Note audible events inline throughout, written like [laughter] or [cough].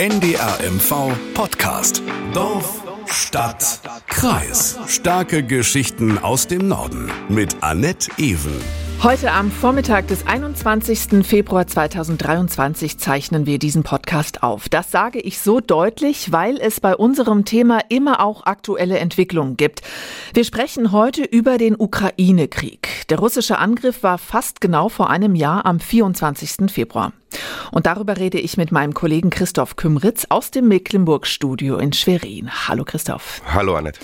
NDR MV Podcast. Dorf, Stadt, Kreis. Starke Geschichten aus dem Norden. Mit Annette Ewen. Heute am Vormittag des 21. Februar 2023 zeichnen wir diesen Podcast auf. Das sage ich so deutlich, weil es bei unserem Thema immer auch aktuelle Entwicklungen gibt. Wir sprechen heute über den Ukraine-Krieg. Der russische Angriff war fast genau vor einem Jahr am 24. Februar. Und darüber rede ich mit meinem Kollegen Christoph Kümritz aus dem Mecklenburg-Studio in Schwerin. Hallo Christoph. Hallo Annette.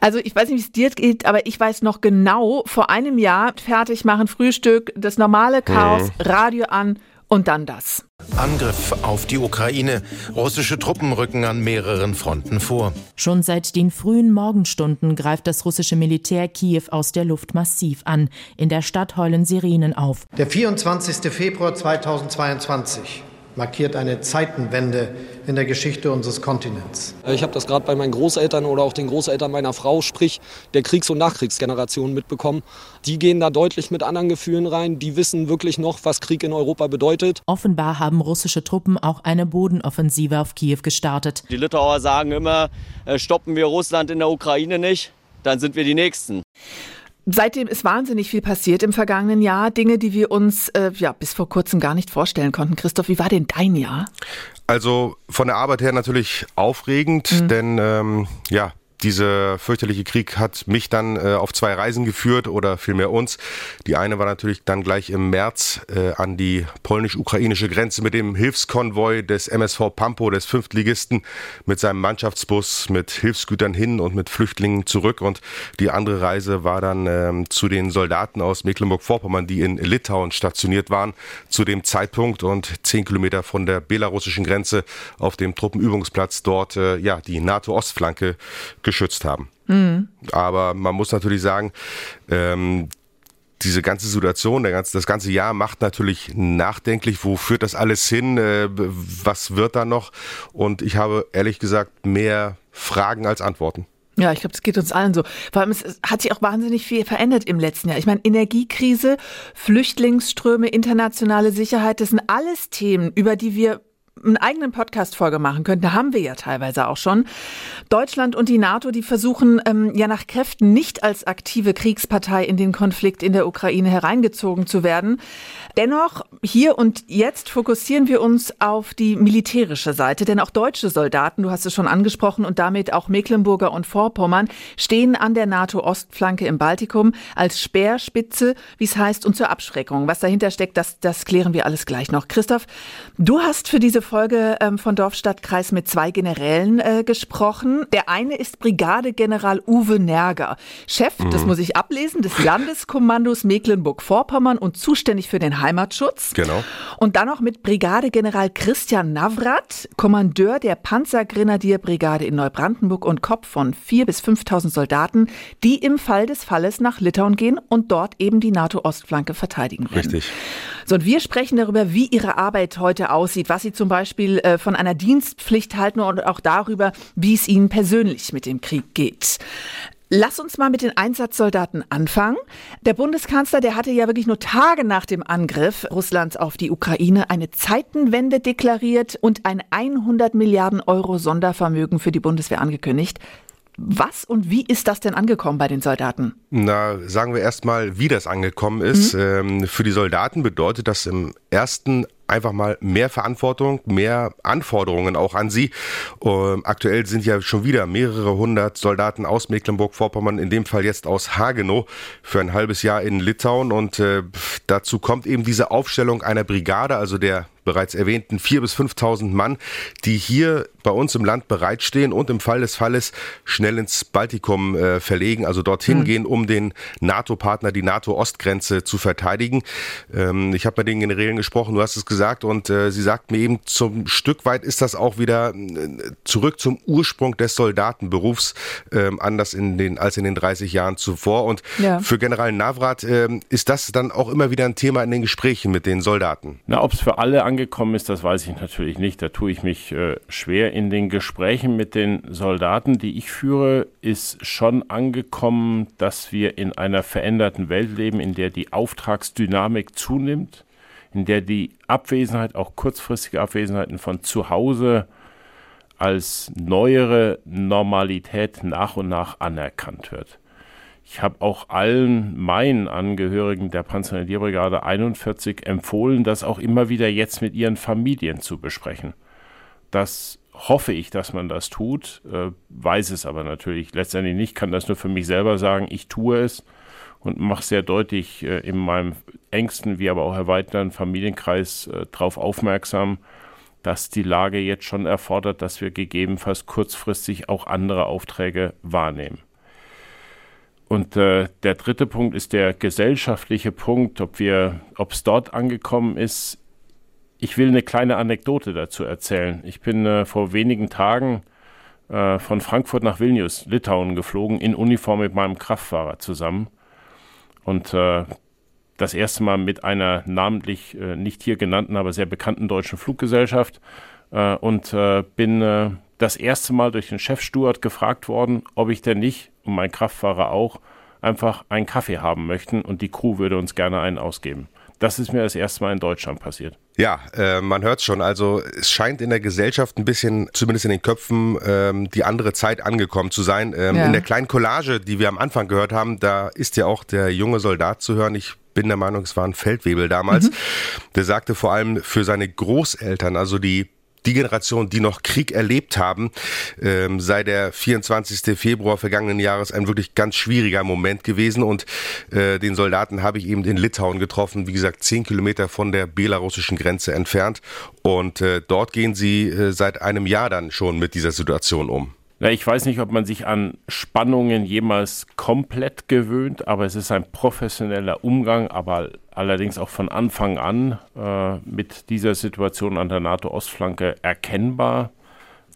Also ich weiß nicht, wie es dir geht, aber ich weiß noch genau, vor einem Jahr fertig machen, Frühstück, das normale Chaos, mhm. Radio an und dann das. Angriff auf die Ukraine. Russische Truppen rücken an mehreren Fronten vor. Schon seit den frühen Morgenstunden greift das russische Militär Kiew aus der Luft massiv an. In der Stadt heulen Sirenen auf. Der 24. Februar 2022 markiert eine Zeitenwende in der Geschichte unseres Kontinents. Ich habe das gerade bei meinen Großeltern oder auch den Großeltern meiner Frau, sprich der Kriegs- und Nachkriegsgeneration mitbekommen. Die gehen da deutlich mit anderen Gefühlen rein. Die wissen wirklich noch, was Krieg in Europa bedeutet. Offenbar haben russische Truppen auch eine Bodenoffensive auf Kiew gestartet. Die Litauer sagen immer, äh, stoppen wir Russland in der Ukraine nicht, dann sind wir die Nächsten. Seitdem ist wahnsinnig viel passiert im vergangenen Jahr. Dinge, die wir uns äh, ja, bis vor kurzem gar nicht vorstellen konnten. Christoph, wie war denn dein Jahr? Also von der Arbeit her natürlich aufregend, mhm. denn ähm, ja, dieser fürchterliche Krieg hat mich dann äh, auf zwei Reisen geführt oder vielmehr uns. Die eine war natürlich dann gleich im März äh, an die polnisch-ukrainische Grenze mit dem Hilfskonvoi des MSV Pampo, des Fünftligisten, mit seinem Mannschaftsbus, mit Hilfsgütern hin und mit Flüchtlingen zurück. Und die andere Reise war dann ähm, zu den Soldaten aus Mecklenburg-Vorpommern, die in Litauen stationiert waren, zu dem Zeitpunkt und zehn Kilometer von der belarussischen Grenze auf dem Truppenübungsplatz dort äh, ja die NATO-Ostflanke geschützt haben. Mhm. Aber man muss natürlich sagen, ähm, diese ganze Situation, ganze, das ganze Jahr macht natürlich nachdenklich, wo führt das alles hin, äh, was wird da noch? Und ich habe ehrlich gesagt mehr Fragen als Antworten. Ja, ich glaube, es geht uns allen so. Vor allem, es hat sich auch wahnsinnig viel verändert im letzten Jahr. Ich meine, Energiekrise, Flüchtlingsströme, internationale Sicherheit, das sind alles Themen, über die wir einen eigenen Podcast-Folge machen könnten. Haben wir ja teilweise auch schon. Deutschland und die NATO, die versuchen ähm, ja nach Kräften nicht als aktive Kriegspartei in den Konflikt in der Ukraine hereingezogen zu werden. Dennoch, hier und jetzt fokussieren wir uns auf die militärische Seite, denn auch deutsche Soldaten, du hast es schon angesprochen, und damit auch Mecklenburger und Vorpommern stehen an der NATO-Ostflanke im Baltikum als Speerspitze, wie es heißt, und zur Abschreckung. Was dahinter steckt, das, das klären wir alles gleich noch. Christoph, du hast für diese Folge ähm, von Dorfstadtkreis mit zwei Generälen äh, gesprochen. Der eine ist Brigadegeneral Uwe Nerger, Chef, mhm. das muss ich ablesen, des Landeskommandos Mecklenburg-Vorpommern und zuständig für den Heimatschutz. Genau. Und dann noch mit Brigadegeneral Christian Navrat, Kommandeur der Panzergrenadierbrigade in Neubrandenburg und Kopf von 4.000 bis 5.000 Soldaten, die im Fall des Falles nach Litauen gehen und dort eben die NATO-Ostflanke verteidigen werden. Richtig. So, und wir sprechen darüber, wie Ihre Arbeit heute aussieht, was Sie zum Beispiel äh, von einer Dienstpflicht halten und auch darüber, wie es Ihnen persönlich mit dem Krieg geht. Lass uns mal mit den Einsatzsoldaten anfangen. Der Bundeskanzler, der hatte ja wirklich nur Tage nach dem Angriff Russlands auf die Ukraine eine Zeitenwende deklariert und ein 100 Milliarden Euro Sondervermögen für die Bundeswehr angekündigt. Was und wie ist das denn angekommen bei den Soldaten? Na, sagen wir erstmal, wie das angekommen ist. Mhm. Ähm, für die Soldaten bedeutet das im ersten einfach mal mehr Verantwortung, mehr Anforderungen auch an sie. Ähm, aktuell sind ja schon wieder mehrere hundert Soldaten aus Mecklenburg-Vorpommern, in dem Fall jetzt aus Hagenow, für ein halbes Jahr in Litauen. Und äh, dazu kommt eben diese Aufstellung einer Brigade, also der bereits erwähnten 4.000 bis 5.000 Mann, die hier bei uns im Land bereitstehen und im Fall des Falles schnell ins Baltikum äh, verlegen, also dorthin mhm. gehen, um den NATO-Partner, die NATO-Ostgrenze zu verteidigen. Ähm, ich habe mit den Generälen gesprochen, du hast es gesagt, und äh, sie sagt mir eben, zum Stück weit ist das auch wieder äh, zurück zum Ursprung des Soldatenberufs, äh, anders in den, als in den 30 Jahren zuvor. Und ja. für General Navrat äh, ist das dann auch immer wieder ein Thema in den Gesprächen mit den Soldaten. Na, ob es für alle angekommen ist, das weiß ich natürlich nicht. Da tue ich mich äh, schwer. In den Gesprächen mit den Soldaten, die ich führe, ist schon angekommen, dass wir in einer veränderten Welt leben, in der die Auftragsdynamik zunimmt, in der die Abwesenheit, auch kurzfristige Abwesenheiten von zu Hause als neuere Normalität nach und nach anerkannt wird. Ich habe auch allen meinen Angehörigen der Panzerbrigade 41 empfohlen, das auch immer wieder jetzt mit ihren Familien zu besprechen. Das hoffe ich, dass man das tut, äh, weiß es aber natürlich letztendlich nicht, kann das nur für mich selber sagen, ich tue es und mache sehr deutlich äh, in meinem engsten wie aber auch erweiterten Familienkreis äh, darauf aufmerksam, dass die Lage jetzt schon erfordert, dass wir gegebenenfalls kurzfristig auch andere Aufträge wahrnehmen. Und äh, der dritte Punkt ist der gesellschaftliche Punkt, ob wir, ob es dort angekommen ist. Ich will eine kleine Anekdote dazu erzählen. Ich bin äh, vor wenigen Tagen äh, von Frankfurt nach Vilnius, Litauen, geflogen, in Uniform mit meinem Kraftfahrer zusammen. Und äh, das erste Mal mit einer namentlich äh, nicht hier genannten, aber sehr bekannten deutschen Fluggesellschaft äh, und bin das erste Mal durch den Chef Stuart gefragt worden, ob ich denn nicht und mein Kraftfahrer auch einfach einen Kaffee haben möchten und die Crew würde uns gerne einen ausgeben. Das ist mir das erste Mal in Deutschland passiert. Ja, äh, man hört schon. Also es scheint in der Gesellschaft ein bisschen, zumindest in den Köpfen, ähm, die andere Zeit angekommen zu sein. Ähm, ja. In der kleinen Collage, die wir am Anfang gehört haben, da ist ja auch der junge Soldat zu hören. Ich bin der Meinung, es war ein Feldwebel damals. Mhm. Der sagte vor allem für seine Großeltern, also die die Generation, die noch Krieg erlebt haben, ähm, sei der 24. Februar vergangenen Jahres ein wirklich ganz schwieriger Moment gewesen. Und äh, den Soldaten habe ich eben in Litauen getroffen, wie gesagt, zehn Kilometer von der belarussischen Grenze entfernt. Und äh, dort gehen sie äh, seit einem Jahr dann schon mit dieser Situation um. Na, ich weiß nicht, ob man sich an Spannungen jemals komplett gewöhnt, aber es ist ein professioneller Umgang, aber allerdings auch von Anfang an äh, mit dieser Situation an der NATO-Ostflanke erkennbar,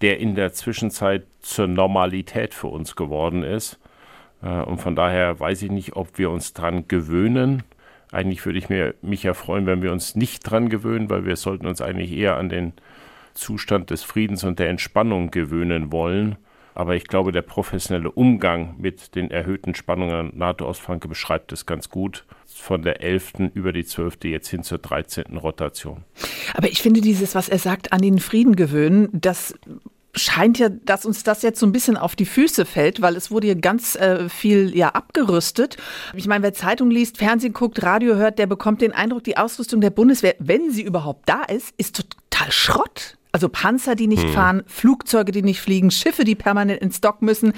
der in der Zwischenzeit zur Normalität für uns geworden ist. Äh, und von daher weiß ich nicht, ob wir uns daran gewöhnen. Eigentlich würde ich mir, mich ja freuen, wenn wir uns nicht dran gewöhnen, weil wir sollten uns eigentlich eher an den Zustand des Friedens und der Entspannung gewöhnen wollen. Aber ich glaube, der professionelle Umgang mit den erhöhten Spannungen an NATO-Ostflanke beschreibt es ganz gut. Von der 11. über die 12. jetzt hin zur 13. Rotation. Aber ich finde dieses, was er sagt, an den Frieden gewöhnen, das scheint ja, dass uns das jetzt so ein bisschen auf die Füße fällt, weil es wurde hier ganz äh, viel ja abgerüstet. Ich meine, wer Zeitung liest, Fernsehen guckt, Radio hört, der bekommt den Eindruck, die Ausrüstung der Bundeswehr, wenn sie überhaupt da ist, ist total Schrott. Also Panzer, die nicht hm. fahren, Flugzeuge, die nicht fliegen, Schiffe, die permanent in Stock müssen.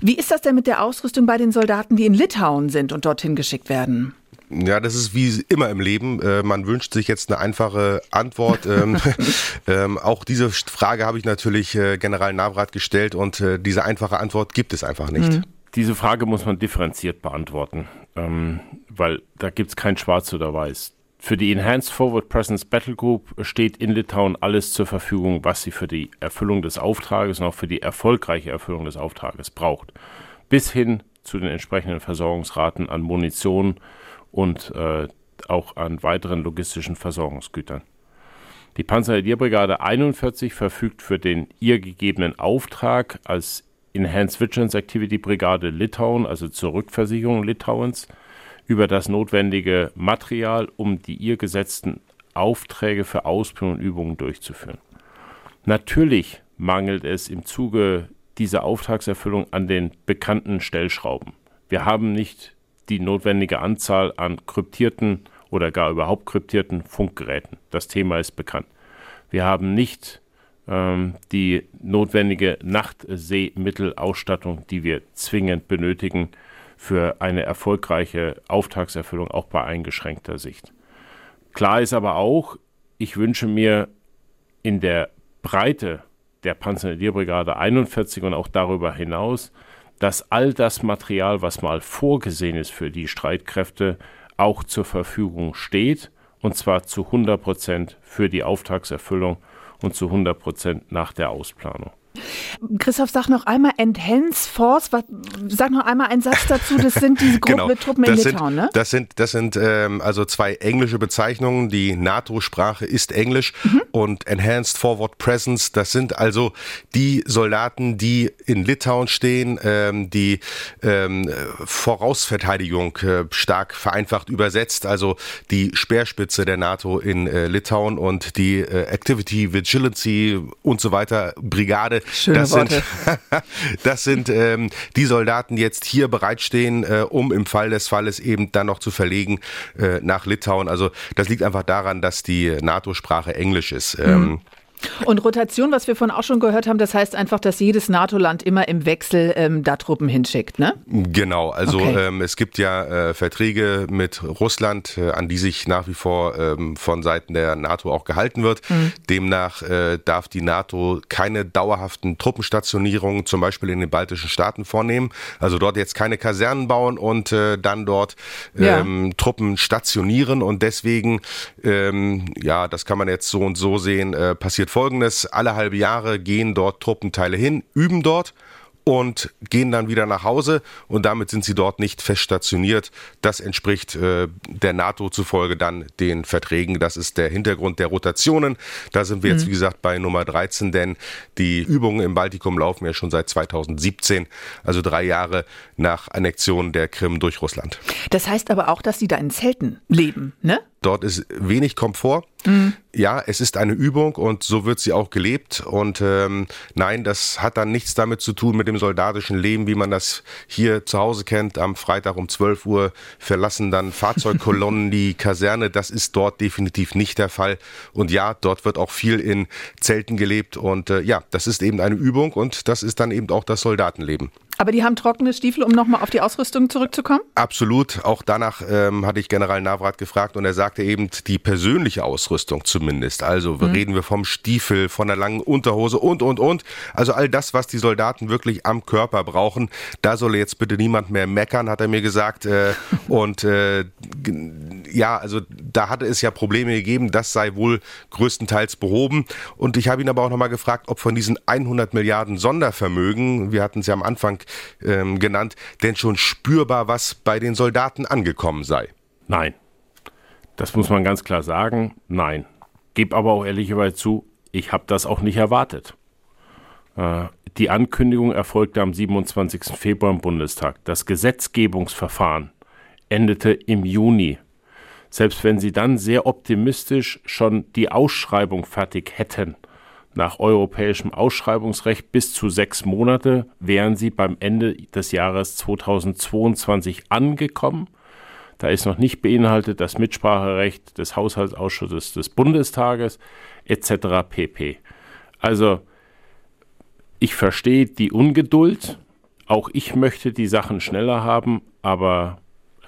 Wie ist das denn mit der Ausrüstung bei den Soldaten, die in Litauen sind und dorthin geschickt werden? Ja, das ist wie immer im Leben. Äh, man wünscht sich jetzt eine einfache Antwort. ähm, [laughs] ähm, auch diese Frage habe ich natürlich äh, General Navrat gestellt und äh, diese einfache Antwort gibt es einfach nicht. Mhm. Diese Frage muss man differenziert beantworten, ähm, weil da gibt es kein Schwarz oder Weiß. Für die Enhanced Forward Presence Battle Group steht in Litauen alles zur Verfügung, was sie für die Erfüllung des Auftrages und auch für die erfolgreiche Erfüllung des Auftrages braucht. Bis hin zu den entsprechenden Versorgungsraten an Munition und äh, auch an weiteren logistischen Versorgungsgütern. Die Panzerdienstbrigade 41 verfügt für den ihr gegebenen Auftrag als Enhanced Vigilance Activity Brigade Litauen, also zur Rückversicherung Litauens, über das notwendige Material, um die ihr gesetzten Aufträge für Ausbildung und Übungen durchzuführen. Natürlich mangelt es im Zuge dieser Auftragserfüllung an den bekannten Stellschrauben. Wir haben nicht die notwendige Anzahl an kryptierten oder gar überhaupt kryptierten Funkgeräten. Das Thema ist bekannt. Wir haben nicht ähm, die notwendige Nachtsehmittelausstattung, die wir zwingend benötigen, für eine erfolgreiche Auftragserfüllung auch bei eingeschränkter Sicht. Klar ist aber auch, ich wünsche mir in der Breite der Panzernierbrigade 41 und auch darüber hinaus, dass all das Material, was mal vorgesehen ist für die Streitkräfte, auch zur Verfügung steht und zwar zu 100 Prozent für die Auftragserfüllung und zu 100 Prozent nach der Ausplanung. Christoph, sag noch einmal Enhanced Force, was, sag noch einmal einen Satz dazu, das sind diese [laughs] Gruppen genau. mit Truppen in Litauen, ne? Das sind, das sind ähm, also zwei englische Bezeichnungen. Die NATO-Sprache ist Englisch mhm. und Enhanced Forward Presence, das sind also die Soldaten, die in Litauen stehen, ähm, die ähm, Vorausverteidigung äh, stark vereinfacht übersetzt, also die Speerspitze der NATO in äh, Litauen und die äh, Activity Vigilance und so weiter Brigade. Schöne das Worte. sind, [laughs] das sind ähm, die Soldaten, die jetzt hier bereitstehen, äh, um im Fall des Falles eben dann noch zu verlegen äh, nach Litauen. Also das liegt einfach daran, dass die NATO-Sprache Englisch ist. Ähm, Und Rotation, was wir vorhin auch schon gehört haben, das heißt einfach, dass jedes NATO-Land immer im Wechsel ähm, da Truppen hinschickt, ne? Genau, also Okay. ähm, es gibt ja äh, Verträge mit Russland, äh, an die sich nach wie vor ähm, von Seiten der NATO auch gehalten wird. Demnach äh, darf die NATO keine dauerhaften Truppenstationierungen zum Beispiel in den baltischen Staaten vornehmen. Also dort jetzt keine Kasernen bauen und äh, dann dort Ja. ähm, Truppen stationieren und deswegen, ähm, ja, das kann man jetzt so und so sehen, äh, passiert Folgendes. Alle halbe Jahre gehen dort Truppenteile hin, üben dort und gehen dann wieder nach Hause und damit sind sie dort nicht fest stationiert. Das entspricht äh, der NATO zufolge dann den Verträgen. Das ist der Hintergrund der Rotationen. Da sind wir jetzt, wie gesagt, bei Nummer 13, denn die Übungen im Baltikum laufen ja schon seit 2017, also drei Jahre nach Annexion der Krim durch Russland. Das heißt aber auch, dass die da in Zelten leben, ne? Dort ist wenig Komfort. Ja, es ist eine Übung und so wird sie auch gelebt. Und ähm, nein, das hat dann nichts damit zu tun mit dem soldatischen Leben, wie man das hier zu Hause kennt. Am Freitag um 12 Uhr verlassen dann Fahrzeugkolonnen [laughs] die Kaserne. Das ist dort definitiv nicht der Fall. Und ja, dort wird auch viel in Zelten gelebt. Und äh, ja, das ist eben eine Übung und das ist dann eben auch das Soldatenleben. Aber die haben trockene Stiefel, um nochmal auf die Ausrüstung zurückzukommen? Absolut. Auch danach ähm, hatte ich General Navrat gefragt und er sagte eben die persönliche Ausrüstung zumindest. Also Mhm. reden wir vom Stiefel, von der langen Unterhose und, und, und. Also all das, was die Soldaten wirklich am Körper brauchen. Da solle jetzt bitte niemand mehr meckern, hat er mir gesagt. Äh, [laughs] und äh, ja, also da hatte es ja Probleme gegeben. Das sei wohl größtenteils behoben. Und ich habe ihn aber auch nochmal gefragt, ob von diesen 100 Milliarden Sondervermögen, wir hatten es ja am Anfang ähm, genannt, denn schon spürbar was bei den Soldaten angekommen sei. Nein. Das muss man ganz klar sagen. Nein. Gebe aber auch ehrlicherweise zu, ich habe das auch nicht erwartet. Äh, Die Ankündigung erfolgte am 27. Februar im Bundestag. Das Gesetzgebungsverfahren endete im Juni. Selbst wenn Sie dann sehr optimistisch schon die Ausschreibung fertig hätten, nach europäischem Ausschreibungsrecht bis zu sechs Monate, wären Sie beim Ende des Jahres 2022 angekommen. Da ist noch nicht beinhaltet das Mitspracherecht des Haushaltsausschusses des Bundestages etc. pp. Also ich verstehe die Ungeduld. Auch ich möchte die Sachen schneller haben, aber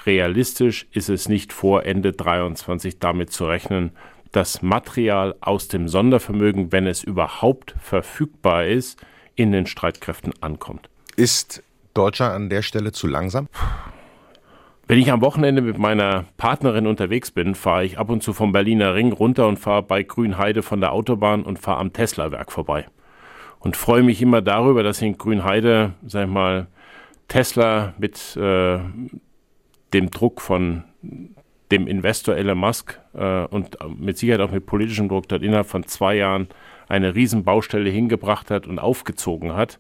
realistisch ist es nicht vor Ende 23 damit zu rechnen, dass Material aus dem Sondervermögen, wenn es überhaupt verfügbar ist, in den Streitkräften ankommt. Ist Deutschland an der Stelle zu langsam? Wenn ich am Wochenende mit meiner Partnerin unterwegs bin, fahre ich ab und zu vom Berliner Ring runter und fahre bei Grünheide von der Autobahn und fahre am Tesla-Werk vorbei. Und freue mich immer darüber, dass in Grünheide, sag ich mal, Tesla mit äh, dem Druck von dem Investor Elon Musk äh, und mit Sicherheit auch mit politischem Druck dort innerhalb von zwei Jahren eine Riesenbaustelle hingebracht hat und aufgezogen hat.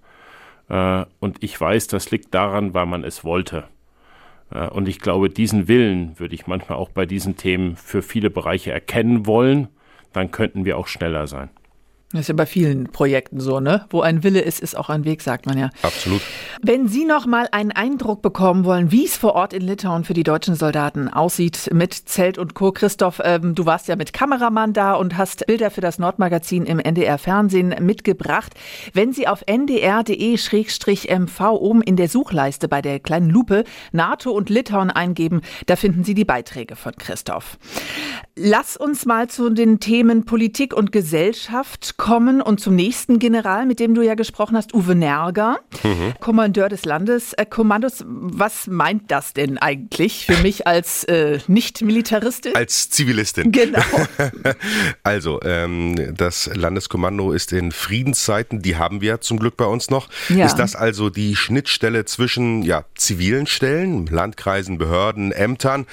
Äh, und ich weiß, das liegt daran, weil man es wollte. Äh, Und ich glaube, diesen Willen würde ich manchmal auch bei diesen Themen für viele Bereiche erkennen wollen. Dann könnten wir auch schneller sein. Das ist ja bei vielen Projekten so, ne? Wo ein Wille ist, ist auch ein Weg, sagt man ja. Absolut. Wenn Sie noch mal einen Eindruck bekommen wollen, wie es vor Ort in Litauen für die deutschen Soldaten aussieht mit Zelt und Co. Christoph, ähm, du warst ja mit Kameramann da und hast Bilder für das Nordmagazin im NDR Fernsehen mitgebracht. Wenn Sie auf ndr.de-mv oben in der Suchleiste bei der kleinen Lupe NATO und Litauen eingeben, da finden Sie die Beiträge von Christoph. Lass uns mal zu den Themen Politik und Gesellschaft kommen und zum nächsten General, mit dem du ja gesprochen hast, Uwe Nerger, mhm. Kommandeur des Landeskommandos. Was meint das denn eigentlich für mich als äh, Nicht-Militaristin? Als Zivilistin. Genau. [laughs] also, ähm, das Landeskommando ist in Friedenszeiten, die haben wir zum Glück bei uns noch. Ja. Ist das also die Schnittstelle zwischen ja, zivilen Stellen, Landkreisen, Behörden, Ämtern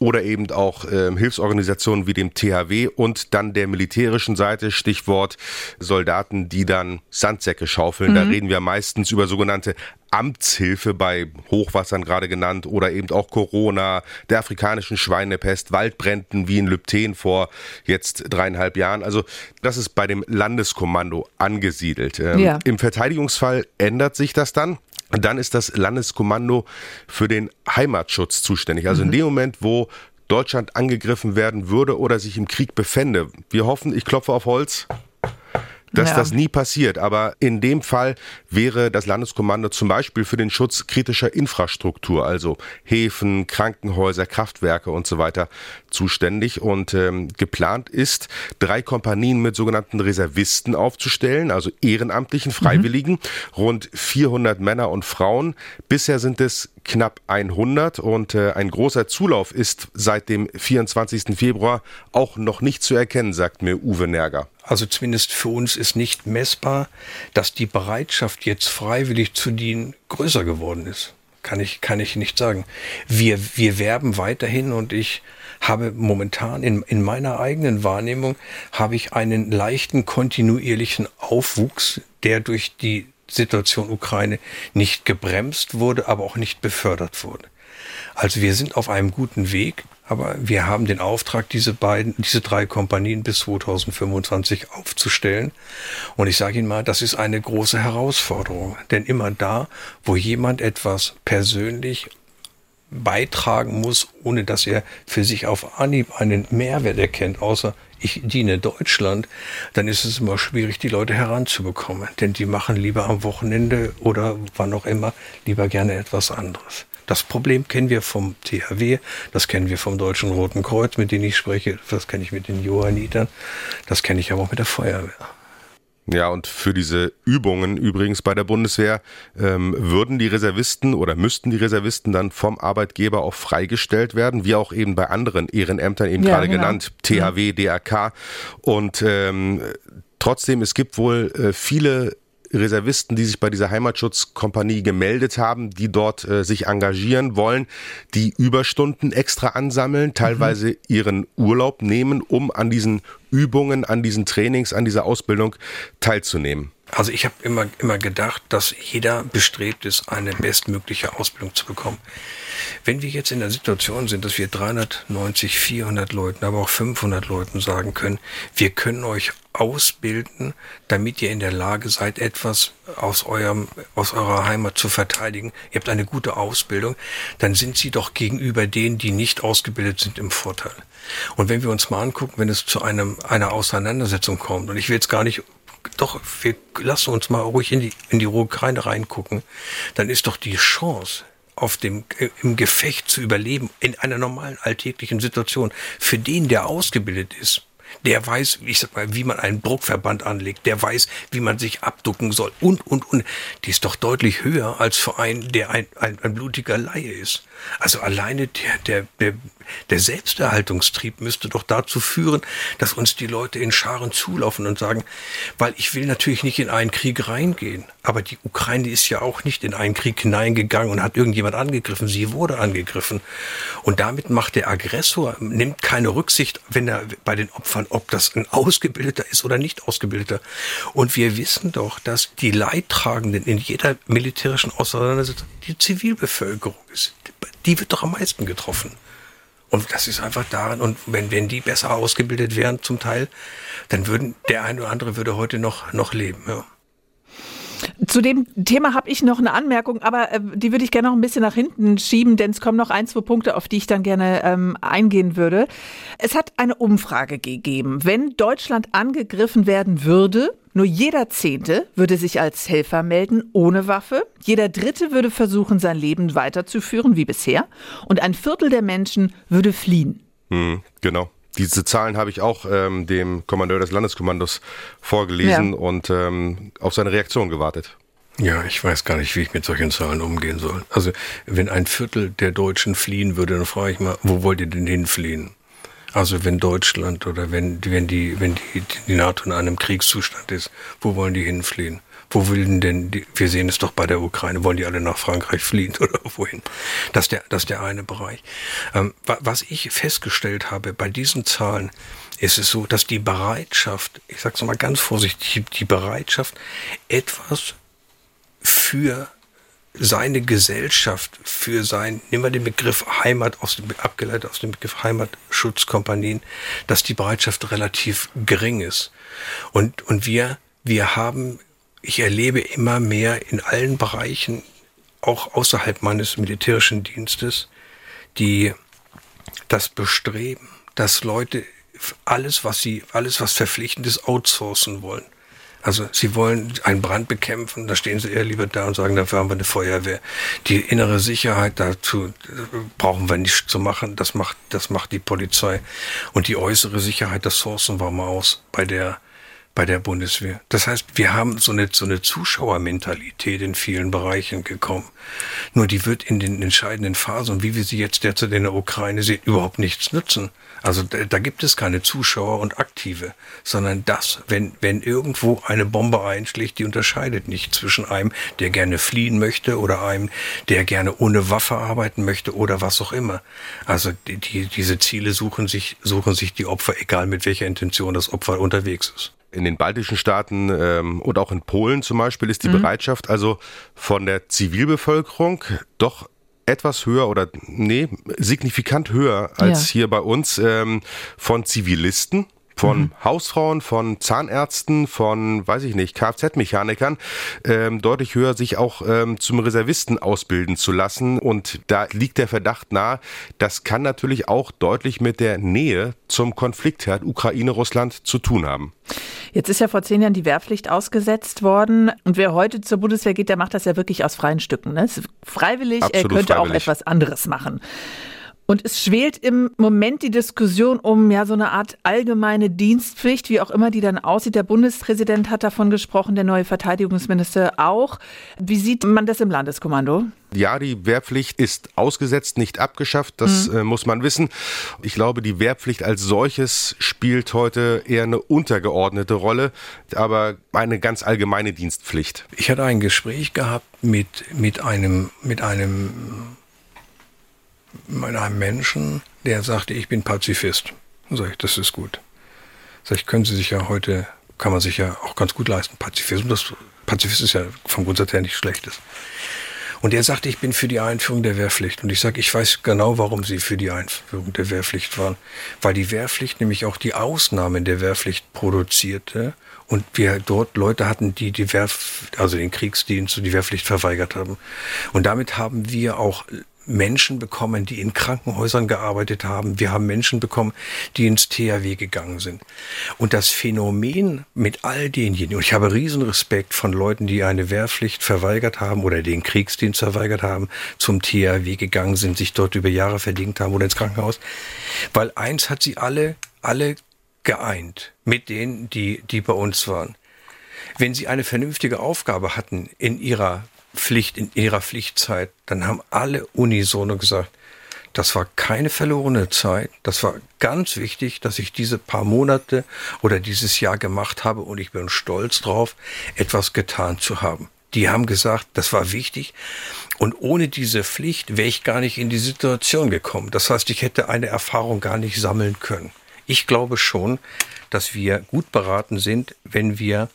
oder eben auch äh, Hilfsorganisationen wie dem THW und dann der militärischen Seite, Stichwort Soldaten, die dann Sandsäcke schaufeln. Mhm. Da reden wir meistens über sogenannte Amtshilfe bei Hochwassern gerade genannt oder eben auch Corona, der afrikanischen Schweinepest, Waldbränden wie in Lübten vor jetzt dreieinhalb Jahren. Also das ist bei dem Landeskommando angesiedelt. Ähm, ja. Im Verteidigungsfall ändert sich das dann. Dann ist das Landeskommando für den Heimatschutz zuständig. Also mhm. in dem Moment, wo Deutschland angegriffen werden würde oder sich im Krieg befände. Wir hoffen, ich klopfe auf Holz, dass ja. das nie passiert. Aber in dem Fall wäre das Landeskommando zum Beispiel für den Schutz kritischer Infrastruktur, also Häfen, Krankenhäuser, Kraftwerke und so weiter zuständig. Und ähm, geplant ist, drei Kompanien mit sogenannten Reservisten aufzustellen, also ehrenamtlichen Freiwilligen, mhm. rund 400 Männer und Frauen. Bisher sind es knapp 100 und äh, ein großer Zulauf ist seit dem 24. Februar auch noch nicht zu erkennen, sagt mir Uwe Nerger. Also zumindest für uns ist nicht messbar, dass die Bereitschaft jetzt freiwillig zu dienen größer geworden ist. Kann ich, kann ich nicht sagen. Wir, wir werben weiterhin und ich habe momentan in, in meiner eigenen Wahrnehmung habe ich einen leichten kontinuierlichen Aufwuchs, der durch die Situation Ukraine nicht gebremst wurde, aber auch nicht befördert wurde. Also wir sind auf einem guten Weg, aber wir haben den Auftrag, diese beiden, diese drei Kompanien bis 2025 aufzustellen. Und ich sage Ihnen mal, das ist eine große Herausforderung. Denn immer da, wo jemand etwas persönlich beitragen muss, ohne dass er für sich auf Anhieb einen Mehrwert erkennt, außer ich diene Deutschland, dann ist es immer schwierig, die Leute heranzubekommen. Denn die machen lieber am Wochenende oder wann auch immer lieber gerne etwas anderes. Das Problem kennen wir vom THW, das kennen wir vom Deutschen Roten Kreuz, mit denen ich spreche, das kenne ich mit den Johannitern, das kenne ich aber auch mit der Feuerwehr. Ja, und für diese Übungen übrigens bei der Bundeswehr ähm, würden die Reservisten oder müssten die Reservisten dann vom Arbeitgeber auch freigestellt werden, wie auch eben bei anderen Ehrenämtern eben ja, gerade genau. genannt, THW, DRK. Und ähm, trotzdem, es gibt wohl äh, viele Reservisten, die sich bei dieser Heimatschutzkompanie gemeldet haben, die dort äh, sich engagieren wollen, die Überstunden extra ansammeln, teilweise mhm. ihren Urlaub nehmen, um an diesen Übungen, an diesen Trainings, an dieser Ausbildung teilzunehmen. Also ich habe immer, immer gedacht, dass jeder bestrebt ist, eine bestmögliche Ausbildung zu bekommen. Wenn wir jetzt in der Situation sind, dass wir 390, 400 Leuten, aber auch 500 Leuten sagen können, wir können euch ausbilden, damit ihr in der Lage seid, etwas aus eurem, aus eurer Heimat zu verteidigen. Ihr habt eine gute Ausbildung, dann sind sie doch gegenüber denen, die nicht ausgebildet sind, im Vorteil. Und wenn wir uns mal angucken, wenn es zu einem, einer Auseinandersetzung kommt, und ich will jetzt gar nicht doch, wir lassen uns mal ruhig in die, in die Ukraine reingucken, dann ist doch die Chance, auf dem, äh, im Gefecht zu überleben, in einer normalen alltäglichen Situation, für den, der ausgebildet ist, der weiß, ich sag mal, wie man einen Bruckverband anlegt, der weiß, wie man sich abducken soll und, und, und. Die ist doch deutlich höher als für einen, der ein, ein, ein blutiger Laie ist. Also alleine der, der, der, der Selbsterhaltungstrieb müsste doch dazu führen, dass uns die Leute in Scharen zulaufen und sagen, weil ich will natürlich nicht in einen Krieg reingehen, aber die Ukraine ist ja auch nicht in einen Krieg hineingegangen und hat irgendjemand angegriffen, sie wurde angegriffen. Und damit macht der Aggressor, nimmt keine Rücksicht, wenn er bei den Opfern, ob das ein Ausgebildeter ist oder nicht Ausgebildeter. Und wir wissen doch, dass die Leidtragenden in jeder militärischen Auseinandersetzung die Zivilbevölkerung ist. Die wird doch am meisten getroffen. Und das ist einfach daran, und wenn, wenn die besser ausgebildet wären zum Teil, dann würden der eine oder andere würde heute noch, noch leben. Ja. Zu dem Thema habe ich noch eine Anmerkung, aber äh, die würde ich gerne noch ein bisschen nach hinten schieben, denn es kommen noch ein, zwei Punkte, auf die ich dann gerne ähm, eingehen würde. Es hat eine Umfrage gegeben. Wenn Deutschland angegriffen werden würde, nur jeder Zehnte würde sich als Helfer melden ohne Waffe, jeder Dritte würde versuchen, sein Leben weiterzuführen wie bisher und ein Viertel der Menschen würde fliehen. Hm, genau. Diese Zahlen habe ich auch ähm, dem Kommandeur des Landeskommandos vorgelesen ja. und ähm, auf seine Reaktion gewartet. Ja, ich weiß gar nicht, wie ich mit solchen Zahlen umgehen soll. Also, wenn ein Viertel der Deutschen fliehen würde, dann frage ich mal, wo wollt ihr denn hinfliehen? Also, wenn Deutschland oder wenn, wenn die, wenn die, die NATO in einem Kriegszustand ist, wo wollen die hinfliehen? Wo will denn die, wir sehen es doch bei der Ukraine, wollen die alle nach Frankreich fliehen [laughs] oder wohin? Das ist der, das ist der eine Bereich. Ähm, was ich festgestellt habe bei diesen Zahlen, ist es so, dass die Bereitschaft, ich sage es mal ganz vorsichtig, die Bereitschaft, etwas für seine Gesellschaft, für sein, nehmen wir den Begriff Heimat aus dem, abgeleitet aus dem Begriff Heimatschutzkompanien, dass die Bereitschaft relativ gering ist. Und, und wir, wir haben, ich erlebe immer mehr in allen Bereichen, auch außerhalb meines militärischen Dienstes, die, das Bestreben, dass Leute alles, was sie, alles, was verpflichtend ist, outsourcen wollen. Also sie wollen einen Brand bekämpfen, da stehen sie eher lieber da und sagen, dafür haben wir eine Feuerwehr. Die innere Sicherheit dazu brauchen wir nicht zu machen, das macht, das macht die Polizei. Und die äußere Sicherheit, das sourcen wir mal aus bei der bei der Bundeswehr. Das heißt, wir haben so eine, so eine Zuschauermentalität in vielen Bereichen gekommen. Nur die wird in den entscheidenden Phasen, wie wir sie jetzt derzeit in der Ukraine sehen, überhaupt nichts nützen. Also da, da gibt es keine Zuschauer und Aktive, sondern das, wenn, wenn irgendwo eine Bombe einschlägt, die unterscheidet nicht zwischen einem, der gerne fliehen möchte oder einem, der gerne ohne Waffe arbeiten möchte oder was auch immer. Also die, die, diese Ziele suchen sich, suchen sich die Opfer, egal mit welcher Intention das Opfer unterwegs ist in den baltischen Staaten ähm, und auch in Polen zum Beispiel ist die mhm. Bereitschaft also von der Zivilbevölkerung doch etwas höher oder nee, signifikant höher als ja. hier bei uns ähm, von Zivilisten von mhm. Hausfrauen, von Zahnärzten, von, weiß ich nicht, Kfz-Mechanikern, ähm, deutlich höher sich auch ähm, zum Reservisten ausbilden zu lassen. Und da liegt der Verdacht nahe, das kann natürlich auch deutlich mit der Nähe zum Konfliktherd Ukraine-Russland zu tun haben. Jetzt ist ja vor zehn Jahren die Wehrpflicht ausgesetzt worden. Und wer heute zur Bundeswehr geht, der macht das ja wirklich aus freien Stücken. Ne? Freiwillig, Absolut er könnte freiwillig. auch etwas anderes machen. Und es schwelt im Moment die Diskussion um ja so eine Art allgemeine Dienstpflicht, wie auch immer die dann aussieht. Der Bundespräsident hat davon gesprochen, der neue Verteidigungsminister auch. Wie sieht man das im Landeskommando? Ja, die Wehrpflicht ist ausgesetzt, nicht abgeschafft. Das mhm. äh, muss man wissen. Ich glaube, die Wehrpflicht als solches spielt heute eher eine untergeordnete Rolle, aber eine ganz allgemeine Dienstpflicht. Ich hatte ein Gespräch gehabt mit, mit einem, mit einem mit einem Menschen, der sagte, ich bin Pazifist. Dann sage ich, das ist gut. Sag ich, können Sie sich ja heute, kann man sich ja auch ganz gut leisten. Pazifismus, Pazifist ist ja vom Grundsatz her nichts Schlechtes. Und er sagte, ich bin für die Einführung der Wehrpflicht. Und ich sage, ich weiß genau, warum Sie für die Einführung der Wehrpflicht waren. Weil die Wehrpflicht nämlich auch die Ausnahmen der Wehrpflicht produzierte und wir dort Leute hatten, die die Wehrpflicht, also den Kriegsdienst und die Wehrpflicht verweigert haben. Und damit haben wir auch Menschen bekommen, die in Krankenhäusern gearbeitet haben. Wir haben Menschen bekommen, die ins THW gegangen sind. Und das Phänomen mit all denjenigen, und ich habe riesen Respekt von Leuten, die eine Wehrpflicht verweigert haben oder den Kriegsdienst verweigert haben, zum THW gegangen sind, sich dort über Jahre verdient haben oder ins Krankenhaus. Weil eins hat sie alle, alle geeint mit denen, die, die bei uns waren. Wenn sie eine vernünftige Aufgabe hatten in ihrer Pflicht, in ihrer Pflichtzeit, dann haben alle unisono gesagt, das war keine verlorene Zeit. Das war ganz wichtig, dass ich diese paar Monate oder dieses Jahr gemacht habe und ich bin stolz drauf, etwas getan zu haben. Die haben gesagt, das war wichtig und ohne diese Pflicht wäre ich gar nicht in die Situation gekommen. Das heißt, ich hätte eine Erfahrung gar nicht sammeln können. Ich glaube schon, dass wir gut beraten sind, wenn wir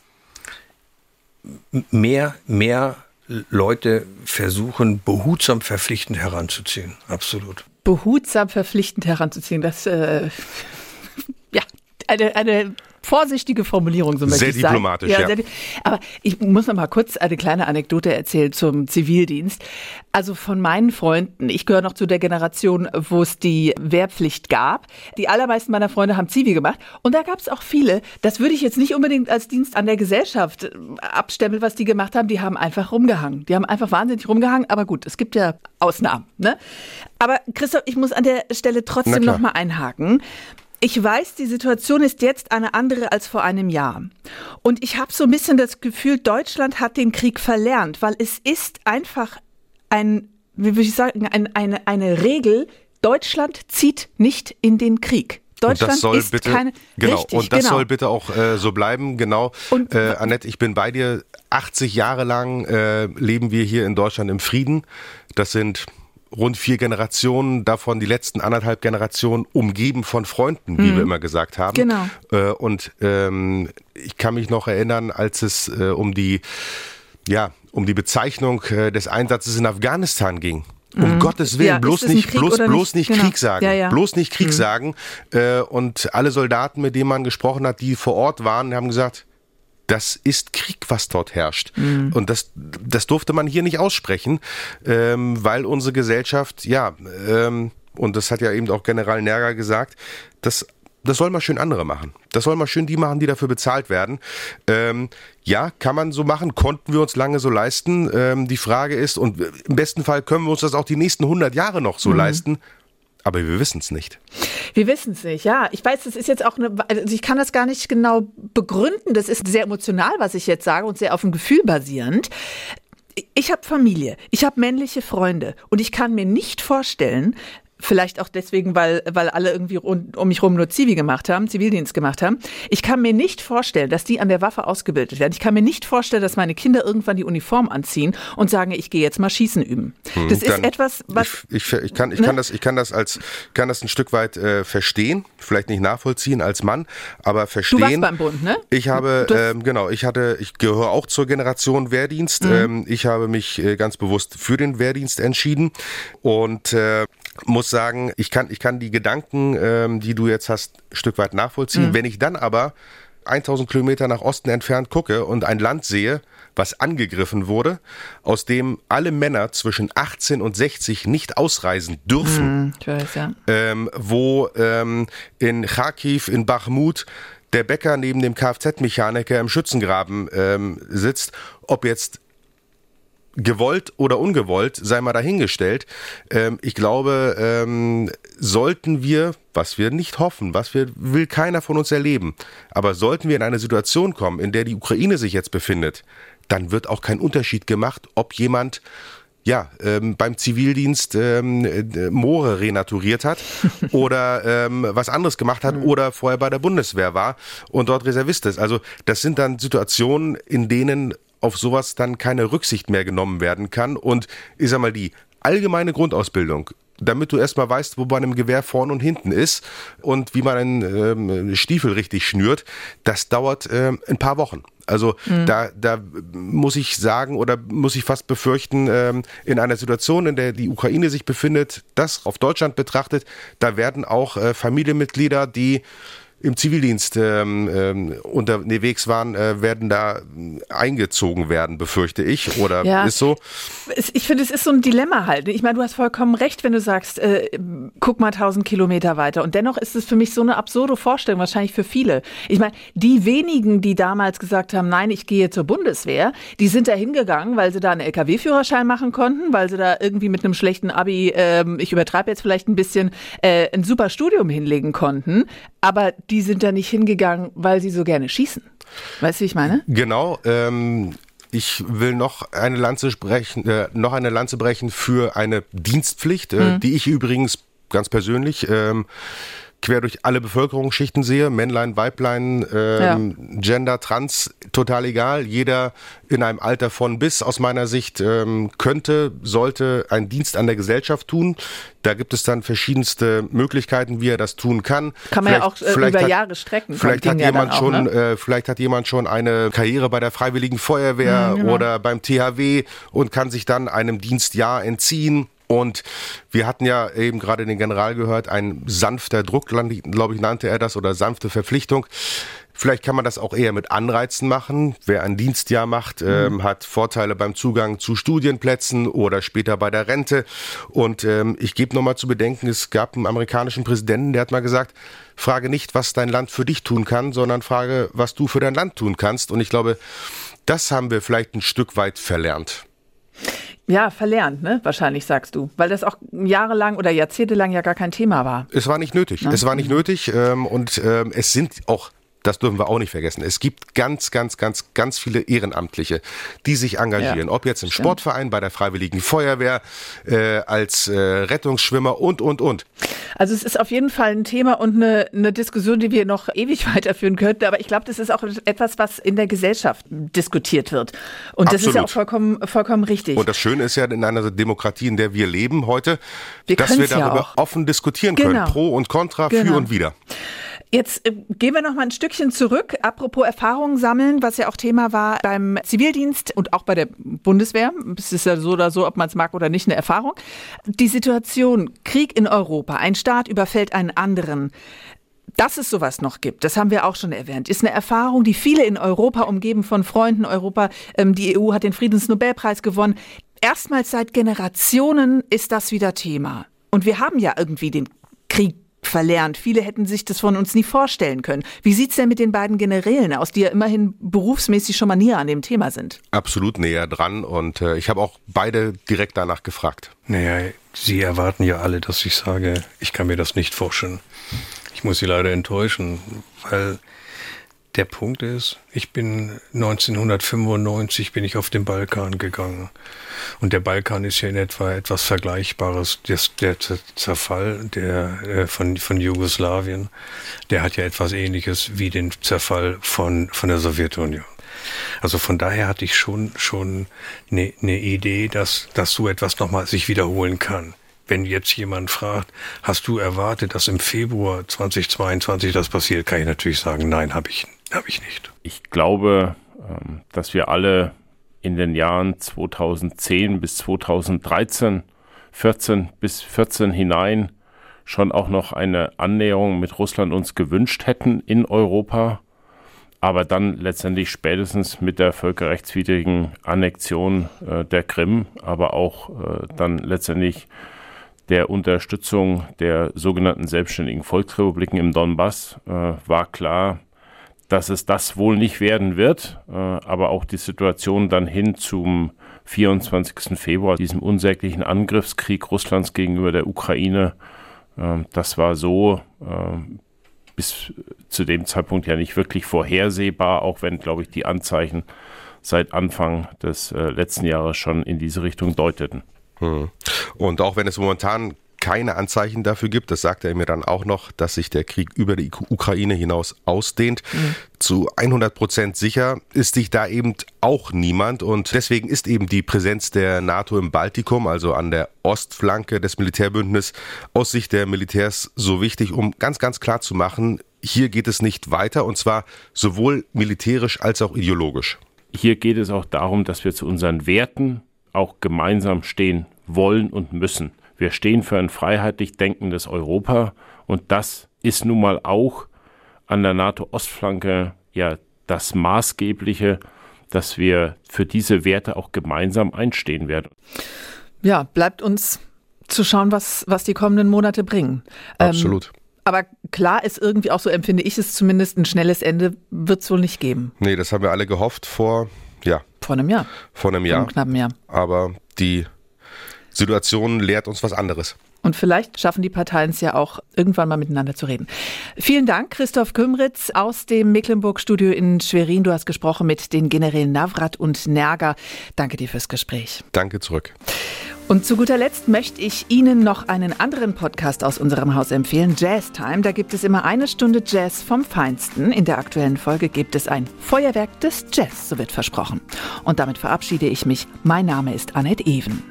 mehr, mehr Leute versuchen, behutsam verpflichtend heranzuziehen. Absolut. Behutsam verpflichtend heranzuziehen, das äh, [laughs] ja eine, eine vorsichtige Formulierung, so möchte sehr ich sagen. Diplomatisch, ja, ja. Sehr aber ich muss noch mal kurz eine kleine Anekdote erzählen zum Zivildienst. Also von meinen Freunden, ich gehöre noch zu der Generation, wo es die Wehrpflicht gab. Die allermeisten meiner Freunde haben Zivi gemacht und da gab es auch viele, das würde ich jetzt nicht unbedingt als Dienst an der Gesellschaft äh, abstempeln, was die gemacht haben. Die haben einfach rumgehangen. Die haben einfach wahnsinnig rumgehangen, aber gut, es gibt ja Ausnahmen. Ne? Aber Christoph, ich muss an der Stelle trotzdem noch mal einhaken. Ich weiß, die Situation ist jetzt eine andere als vor einem Jahr. Und ich habe so ein bisschen das Gefühl, Deutschland hat den Krieg verlernt, weil es ist einfach ein, wie würde ich sagen, ein, eine, eine Regel, Deutschland zieht nicht in den Krieg. Deutschland und das soll ist bitte, keine genau, richtig, und das genau. soll bitte auch äh, so bleiben, genau. Und- äh, Annette, ich bin bei dir. 80 Jahre lang äh, leben wir hier in Deutschland im Frieden. Das sind rund vier Generationen, davon die letzten anderthalb Generationen umgeben von Freunden, wie wir immer gesagt haben. Genau. Äh, und ähm, ich kann mich noch erinnern, als es äh, um die ja, um die Bezeichnung äh, des Einsatzes in Afghanistan ging. Um Gottes Willen, Mhm. Ja, bloß nicht, Krieg bloß, bloß nicht? Genau. Krieg sagen. Ja, ja. Bloß nicht Krieg sagen. Äh, und alle Soldaten, mit denen man gesprochen hat, die vor Ort waren, haben gesagt, das ist Krieg, was dort herrscht. Und das, das durfte man hier nicht aussprechen, ähm, weil unsere Gesellschaft, ja, ähm, und das hat ja eben auch General Nerger gesagt, das, das soll mal schön andere machen. Das soll mal schön die machen, die dafür bezahlt werden. Ähm, ja, kann man so machen, konnten wir uns lange so leisten. Ähm, die Frage ist, und im besten Fall können wir uns das auch die nächsten 100 Jahre noch so leisten, aber wir wissen es nicht. Wir wissen es nicht, ja. Ich weiß, das ist jetzt auch eine, also ich kann das gar nicht genau begründen. Das ist sehr emotional, was ich jetzt sage und sehr auf dem Gefühl basierend. Ich habe Familie, ich habe männliche Freunde und ich kann mir nicht vorstellen, Vielleicht auch deswegen, weil, weil alle irgendwie rund, um mich rum nur Zivi gemacht haben, Zivildienst gemacht haben. Ich kann mir nicht vorstellen, dass die an der Waffe ausgebildet werden. Ich kann mir nicht vorstellen, dass meine Kinder irgendwann die Uniform anziehen und sagen, ich gehe jetzt mal Schießen üben. das ist Hm, etwas, was ich, ich, ich kann ich Ne? kann das ich kann das als kann das ein Stück weit äh, verstehen, vielleicht nicht nachvollziehen als Mann, aber verstehen. Du warst beim Bund, ne? Ich habe ähm, genau, ich hatte ich gehöre auch zur Generation Wehrdienst. Mhm. Ähm, ich habe mich äh, ganz bewusst für den Wehrdienst entschieden und äh, muss sagen, ich kann ich kann die Gedanken, ähm, die du jetzt hast, ein Stück weit nachvollziehen. Mhm. Wenn ich dann aber 1000 Kilometer nach Osten entfernt gucke und ein Land sehe, was angegriffen wurde, aus dem alle Männer zwischen 18 und 60 nicht ausreisen dürfen, Hm, ich weiß, ja. ähm, wo ähm, in Kharkiv, in Bachmut, der Bäcker neben dem Kfz-Mechaniker im Schützengraben ähm, sitzt, ob jetzt gewollt oder ungewollt, sei mal dahingestellt. Ähm, ich glaube, ähm, sollten wir, was wir nicht hoffen, was wir will keiner von uns erleben, aber sollten wir in eine Situation kommen, in der die Ukraine sich jetzt befindet, dann wird auch kein Unterschied gemacht, ob jemand ja, ähm, beim Zivildienst ähm, äh, Moore renaturiert hat [laughs] oder ähm, was anderes gemacht hat oder vorher bei der Bundeswehr war und dort Reservist ist. Also das sind dann Situationen, in denen auf sowas dann keine Rücksicht mehr genommen werden kann. Und ich sag mal, die allgemeine Grundausbildung, damit du erstmal weißt, wo bei einem Gewehr vorn und hinten ist und wie man einen ähm, Stiefel richtig schnürt, das dauert ähm, ein paar Wochen. Also da, da muss ich sagen oder muss ich fast befürchten, ähm, in einer Situation, in der die Ukraine sich befindet, das auf Deutschland betrachtet, da werden auch äh, Familienmitglieder, die im Zivildienst ähm, ähm, unterwegs waren, äh, werden da äh, eingezogen werden, befürchte ich. Oder Ja. ist so? Ich finde, es ist so ein Dilemma halt. Ich meine, du hast vollkommen recht, wenn du sagst, äh, guck mal tausend Kilometer weiter. Und dennoch ist es für mich so eine absurde Vorstellung, wahrscheinlich für viele. Ich meine, die wenigen, die damals gesagt haben, nein, ich gehe zur Bundeswehr, die sind da hingegangen, weil sie da einen LKW-Führerschein machen konnten, weil sie da irgendwie mit einem schlechten Abi, ähm, ich übertreibe jetzt vielleicht ein bisschen, äh, ein super Studium hinlegen konnten. Aber die sind da nicht hingegangen, weil sie so gerne schießen. Weißt du, wie ich meine? Genau. Ähm, ich will noch eine Lanze brechen, äh, noch eine Lanze brechen für eine Dienstpflicht, äh, die ich übrigens ganz persönlich ähm, quer durch alle Bevölkerungsschichten sehe. Männlein, Weiblein, ähm, Gender, Trans, total egal. Jeder in einem Alter von bis, aus meiner Sicht, ähm, könnte, sollte einen Dienst an der Gesellschaft tun. Da gibt es dann verschiedenste Möglichkeiten, wie er das tun kann. Kann man ja Vielleicht- auch äh, über hat- Jahre strecken. Vielleicht hat ja jemand auch, schon, ne? äh, vielleicht hat jemand schon eine Karriere bei der Freiwilligen Feuerwehr Mhm, genau. oder beim THW und kann sich dann einem Dienstjahr entziehen. Und wir hatten ja eben gerade den General gehört, ein sanfter Druck, glaube ich, nannte er das, oder sanfte Verpflichtung. Vielleicht kann man das auch eher mit Anreizen machen. Wer ein Dienstjahr macht, ähm, hat Vorteile beim Zugang zu Studienplätzen oder später bei der Rente. Und ähm, ich gebe nochmal zu bedenken, es gab einen amerikanischen Präsidenten, der hat mal gesagt, frage nicht, was dein Land für dich tun kann, sondern frage, was du für dein Land tun kannst. Und ich glaube, das haben wir vielleicht ein Stück weit verlernt. Ja, verlernt, ne? Wahrscheinlich sagst du. Weil das auch jahrelang oder jahrzehntelang ja gar kein Thema war. Es war nicht nötig. Ja. Es war nicht nötig ähm, und ähm, es sind auch das dürfen wir auch nicht vergessen. Es gibt ganz, ganz, ganz, ganz viele Ehrenamtliche, die sich engagieren. Ja, Ob jetzt im stimmt. Sportverein, bei der Freiwilligen Feuerwehr, äh, als äh, Rettungsschwimmer und, und, und. Also es ist auf jeden Fall ein Thema und eine, eine Diskussion, die wir noch ewig [laughs] weiterführen könnten. Aber ich glaube, das ist auch etwas, was in der Gesellschaft diskutiert wird. Und das Absolut. ist ja auch vollkommen, vollkommen richtig. Und das Schöne ist ja in einer Demokratie, in der wir leben heute, wir dass wir darüber ja offen diskutieren können. Genau. Pro und Contra, genau. für und wider. Jetzt äh, gehen wir noch mal ein Stückchen zurück. Apropos Erfahrungen sammeln, was ja auch Thema war beim Zivildienst und auch bei der Bundeswehr. Es ist ja so oder so, ob man es mag oder nicht, eine Erfahrung. Die Situation, Krieg in Europa, ein Staat überfällt einen anderen. Dass es sowas noch gibt, das haben wir auch schon erwähnt, ist eine Erfahrung, die viele in Europa umgeben von Freunden. Europa, ähm, die EU hat den Friedensnobelpreis gewonnen. Erstmals seit Generationen ist das wieder Thema. Und wir haben ja irgendwie den Krieg verlernt. Viele hätten sich das von uns nie vorstellen können. Wie sieht es denn mit den beiden Generälen aus, die ja immerhin berufsmäßig schon mal näher an dem Thema sind? Absolut näher dran und äh, ich habe auch beide direkt danach gefragt. Naja, Sie erwarten ja alle, dass ich sage, ich kann mir das nicht vorstellen. Ich muss Sie leider enttäuschen, weil der Punkt ist, ich bin 1995 bin ich auf den Balkan gegangen. Und der Balkan ist ja in etwa etwas Vergleichbares. Das, der Zerfall der, äh, von, von Jugoslawien, der hat ja etwas ähnliches wie den Zerfall von, von der Sowjetunion. Also von daher hatte ich schon, schon eine, eine Idee, dass, dass so etwas nochmal sich wiederholen kann wenn jetzt jemand fragt, hast du erwartet, dass im Februar 2022 das passiert, kann ich natürlich sagen, nein, habe ich habe ich nicht. Ich glaube, ähm, dass wir alle in den Jahren 2010 bis 2013, 14 bis 14 hinein schon auch noch eine Annäherung mit Russland uns gewünscht hätten in Europa, aber dann letztendlich spätestens mit der völkerrechtswidrigen Annexion äh, der Krim, aber auch äh, dann letztendlich der Unterstützung der sogenannten selbstständigen Volksrepubliken im Donbass äh, war klar, dass es das wohl nicht werden wird, äh, aber auch die Situation dann hin zum 24. Februar, diesem unsäglichen Angriffskrieg Russlands gegenüber der Ukraine, äh, das war so äh, bis zu dem Zeitpunkt ja nicht wirklich vorhersehbar, auch wenn, glaube ich, die Anzeichen seit Anfang des letzten Jahres schon in diese Richtung deuteten. Hm. Und auch wenn es momentan keine Anzeichen dafür gibt, das sagt er mir dann auch noch, dass sich der Krieg über die Ukraine hinaus ausdehnt. Mhm. Zu 100 Prozent sicher ist sich da eben auch niemand und deswegen ist eben die Präsenz der NATO im Baltikum, also an der Ostflanke des Militärbündnisses, aus Sicht der Militärs so wichtig, um ganz, ganz klar zu machen, hier geht es nicht weiter und zwar sowohl militärisch als auch ideologisch. Hier geht es auch darum, dass wir zu unseren Werten auch gemeinsam stehen wollen und müssen. Wir stehen für ein freiheitlich denkendes Europa und das ist nun mal auch an der NATO-Ostflanke ja das Maßgebliche, dass wir für diese Werte auch gemeinsam einstehen werden. Ja, bleibt uns zu schauen, was, was die kommenden Monate bringen. Ähm, Absolut. Ähm, aber klar ist irgendwie auch so empfinde ich es zumindest, ein schnelles Ende wird es wohl nicht geben. Nee, das haben wir alle gehofft vor, ja. Vor einem Jahr. Vor einem Jahr. Vor einem knappen Jahr. Aber die Situation lehrt uns was anderes. Und vielleicht schaffen die Parteien es ja auch, irgendwann mal miteinander zu reden. Vielen Dank, Christoph Kümritz aus dem Mecklenburg-Studio in Schwerin. Du hast gesprochen mit den Generälen Navrat und Nerger. Danke dir fürs Gespräch. Danke zurück. Und zu guter Letzt möchte ich Ihnen noch einen anderen Podcast aus unserem Haus empfehlen, Jazz Time. Da gibt es immer eine Stunde Jazz vom Feinsten. In der aktuellen Folge gibt es ein Feuerwerk des Jazz, so wird versprochen. Und damit verabschiede ich mich. Mein Name ist Annette Even.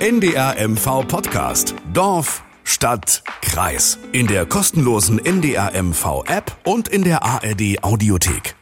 NDR MV Podcast. Dorf, Stadt, Kreis. In der kostenlosen NDR MV App und in der ARD Audiothek.